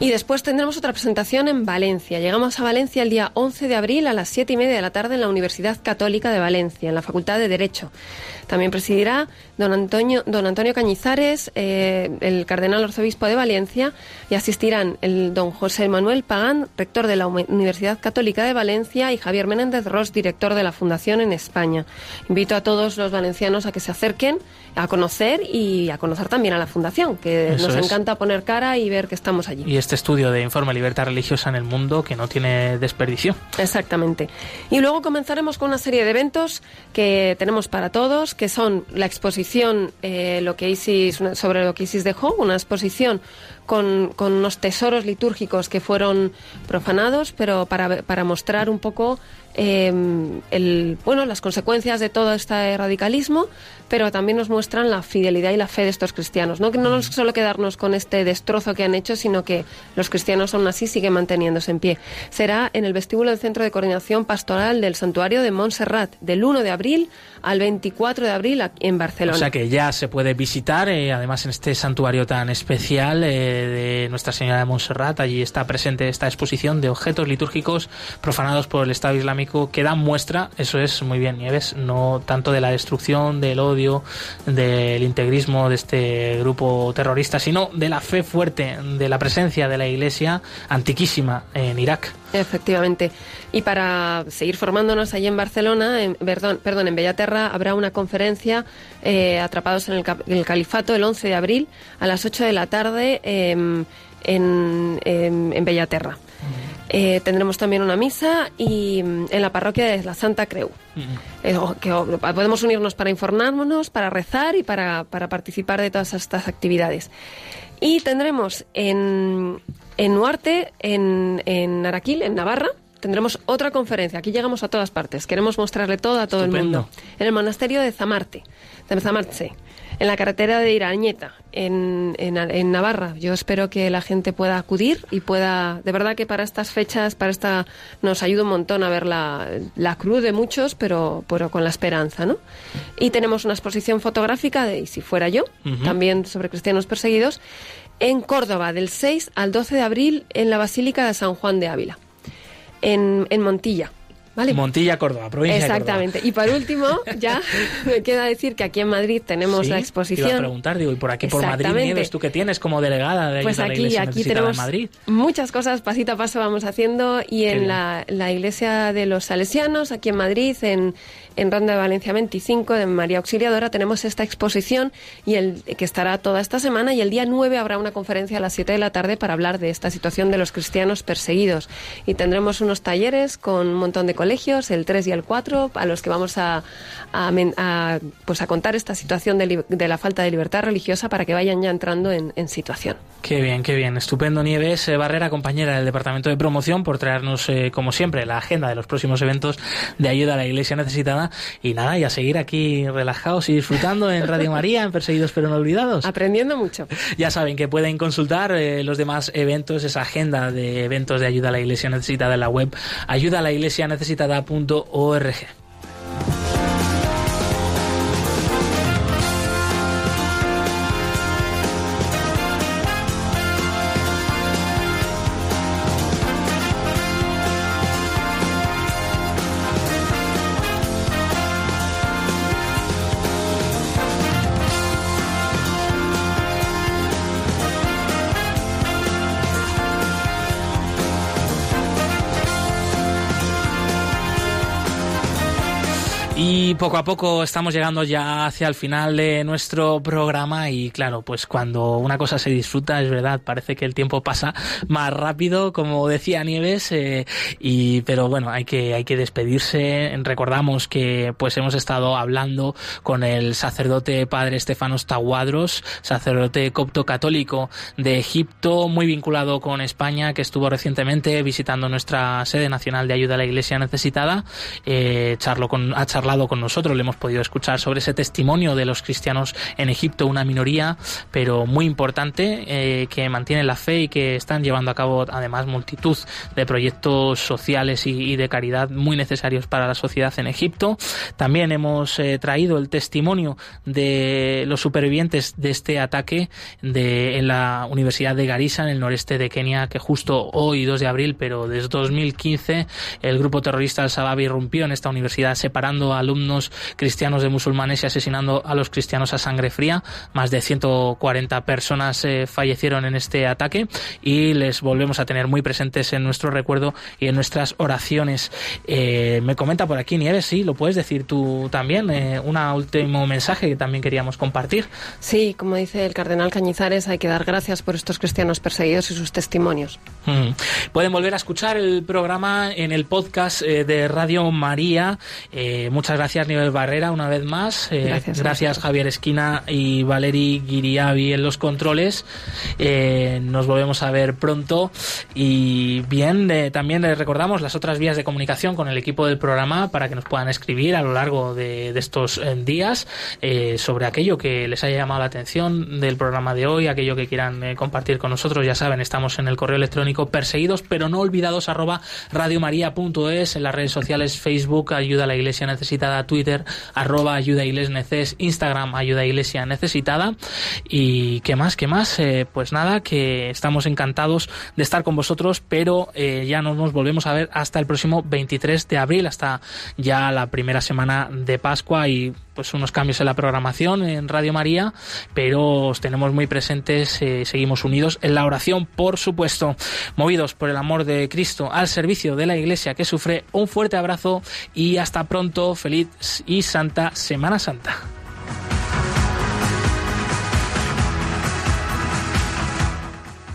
Y después tendremos otra presentación en Valencia. Llegamos a Valencia el día 11 de abril a las 7 y media de la tarde en la Universidad Católica de Valencia, en la Facultad de Derecho. También presidirá don Antonio, don Antonio Cañizares, eh, el cardenal arzobispo de Valencia, y asistirán el don José Manuel Pagán, rector de la Universidad Católica de Valencia, y Javier Menéndez Ross, director de la Fundación en España. Invito a todos los valencianos a que se acerquen a conocer y a conocer también a la Fundación, que nos encanta poner cara y ver que estamos allí. Y este estudio de Informe Libertad Religiosa en el Mundo que no tiene desperdicio. Exactamente. Y luego comenzaremos con una serie de eventos que tenemos para todos, que son la exposición eh, lo que Isis, sobre lo que Isis dejó, una exposición con, con, unos tesoros litúrgicos que fueron profanados, pero para, para mostrar un poco eh, el, bueno, las consecuencias de todo este radicalismo, pero también nos muestran la fidelidad y la fe de estos cristianos. No que no nos solo quedarnos con este destrozo que han hecho, sino que los cristianos aún así siguen manteniéndose en pie. Será en el vestíbulo del Centro de Coordinación Pastoral del Santuario de Montserrat, del 1 de abril al 24 de abril en Barcelona. O sea que ya se puede visitar, eh, además en este santuario tan especial, eh, de Nuestra Señora de Montserrat. Allí está presente esta exposición de objetos litúrgicos profanados por el Estado Islámico que dan muestra, eso es muy bien, Nieves, no tanto de la destrucción, del odio, del integrismo de este grupo terrorista, sino de la fe fuerte, de la presencia de la Iglesia antiquísima en Irak. Efectivamente. Y para seguir formándonos allí en Barcelona, en, perdón, perdón, en Bellaterra, habrá una conferencia eh, Atrapados en el, Califato el 11 de abril a las 8 de la tarde em, en, em, en, Bellaterra. Eh, tendremos también una misa y en la parroquia de la Santa Creu. Eh, que podemos unirnos para informarnos, para rezar y para, para participar de todas estas actividades. Y tendremos en, en Nuarte, en, en Araquil, en Navarra, tendremos otra conferencia. Aquí llegamos a todas partes. Queremos mostrarle todo a todo el mundo. En el monasterio de Zamarte, de Zamartse, en la carretera de Irañeta, en, en, Navarra. Yo espero que la gente pueda acudir y pueda, de verdad que para estas fechas, para esta, nos ayuda un montón a ver la, la cruz de muchos, pero, pero con la esperanza, ¿no? Y tenemos una exposición fotográfica de, y si fuera yo, también sobre cristianos perseguidos, en Córdoba, del 6 al 12 de abril, en la Basílica de San Juan de Ávila, en, en Montilla. Montilla, Córdoba, provincia Exactamente. Y por último, (laughs) ya me queda decir que aquí en Madrid tenemos la exposición. Te iba a preguntar, digo, y por aquí por Madrid, Nieves, tú que tienes como delegada de, pues aquí, la Iglesia aquí tenemos de Madrid. Muchas cosas, pasito a paso vamos haciendo. Y en la, la, Iglesia de los Salesianos, aquí en Madrid, en, en Ronda de Valencia 25 de María Auxiliadora tenemos esta exposición y el que estará toda esta semana y el día 9 habrá una conferencia a las 7 de la tarde para hablar de esta situación de los cristianos perseguidos y tendremos unos talleres con un montón de colegios, el 3 y el 4, a los que vamos a, a, pues a contar esta situación de, de, la falta de libertad religiosa para que vayan ya entrando en, en situación. Qué bien, qué bien. Estupendo Nieves eh, Barrera, compañera del Departamento de Promoción, por traernos, eh, como siempre, la agenda de los próximos eventos de ayuda a la Iglesia necesitada y nada, y a seguir aquí relajados y disfrutando en Radio María, en Perseguidos pero no olvidados. Aprendiendo mucho. (laughs) Ya saben que pueden consultar eh, los demás eventos, esa agenda de eventos de ayuda a la Iglesia necesitada en la web ayudalaiglesianecesitada.org. Poco a poco estamos llegando ya hacia el final de nuestro programa y claro, pues cuando una cosa se disfruta, es verdad, parece que el tiempo pasa más rápido, como decía Nieves, eh, y pero bueno, hay que hay que despedirse. Recordamos que pues hemos estado hablando con el sacerdote padre Estefanos Taguadros, sacerdote copto católico de Egipto, muy vinculado con España, que estuvo recientemente visitando nuestra sede nacional de ayuda a la Iglesia necesitada, eh, charlo con, ha charlado con nosotros, le hemos podido escuchar sobre ese testimonio de los cristianos en Egipto, una minoría, pero muy importante, eh, que mantiene la fe y que están llevando a cabo además multitud de proyectos sociales y, de caridad muy necesarios para la sociedad en Egipto. También hemos eh, traído el testimonio de los supervivientes de este ataque de, en la Universidad de Garissa, en el noreste de Kenia, que justo hoy, 2 de abril, pero desde 2015, el grupo terrorista Al-Shabaab irrumpió en esta universidad separando alumnos cristianos de musulmanes y asesinando a los cristianos a sangre fría. Más de 140 personas eh, fallecieron en este ataque y les volvemos a tener muy presentes en nuestro recuerdo y en nuestras oraciones. Eh, me comenta por aquí Nieves, sí, lo puedes decir tú también. Eh, un último mensaje que también queríamos compartir. Sí, como dice el cardenal Cañizares, hay que dar gracias por estos cristianos perseguidos y sus testimonios. Mm. Pueden volver a escuchar el programa en el podcast de Radio María. muchas gracias gracias Nivel Barrera una vez más. Eh, gracias, Javier Esquina y Valeri Guiriavi en los controles. Eh, nos volvemos a ver pronto. Y bien, eh, también les recordamos las otras vías de comunicación con el equipo del programa para que nos puedan escribir a lo largo de, de estos días sobre aquello que les haya llamado la atención del programa de hoy, aquello que quieran compartir con nosotros. Ya saben, estamos en el correo electrónico perseguidos pero no olvidados arroba radiomaria.es en las redes sociales Facebook Ayuda a la Iglesia Necesitada, Twitter, arroba Ayuda Instagram Ayuda Iglesia Necesitada. Y qué más, qué más, eh, pues nada, que estamos encantados de estar con vosotros, pero eh, ya no nos volvemos a ver hasta el próximo 23 de abril, hasta ya la primera semana de Pascua y pues unos cambios en la programación en Radio María, pero os tenemos muy presentes, eh, seguimos unidos en la oración, por supuesto, movidos por el amor de Cristo al servicio de la Iglesia que sufre. Un fuerte abrazo y hasta pronto, feliz y santa Semana Santa.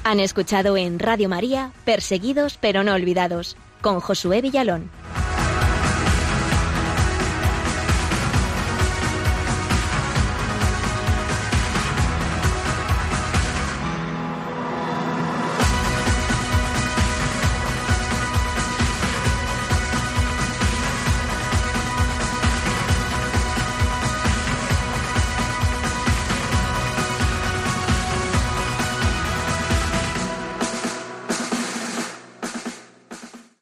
Han escuchado en Radio María Perseguidos pero no olvidados, con Josué Villalón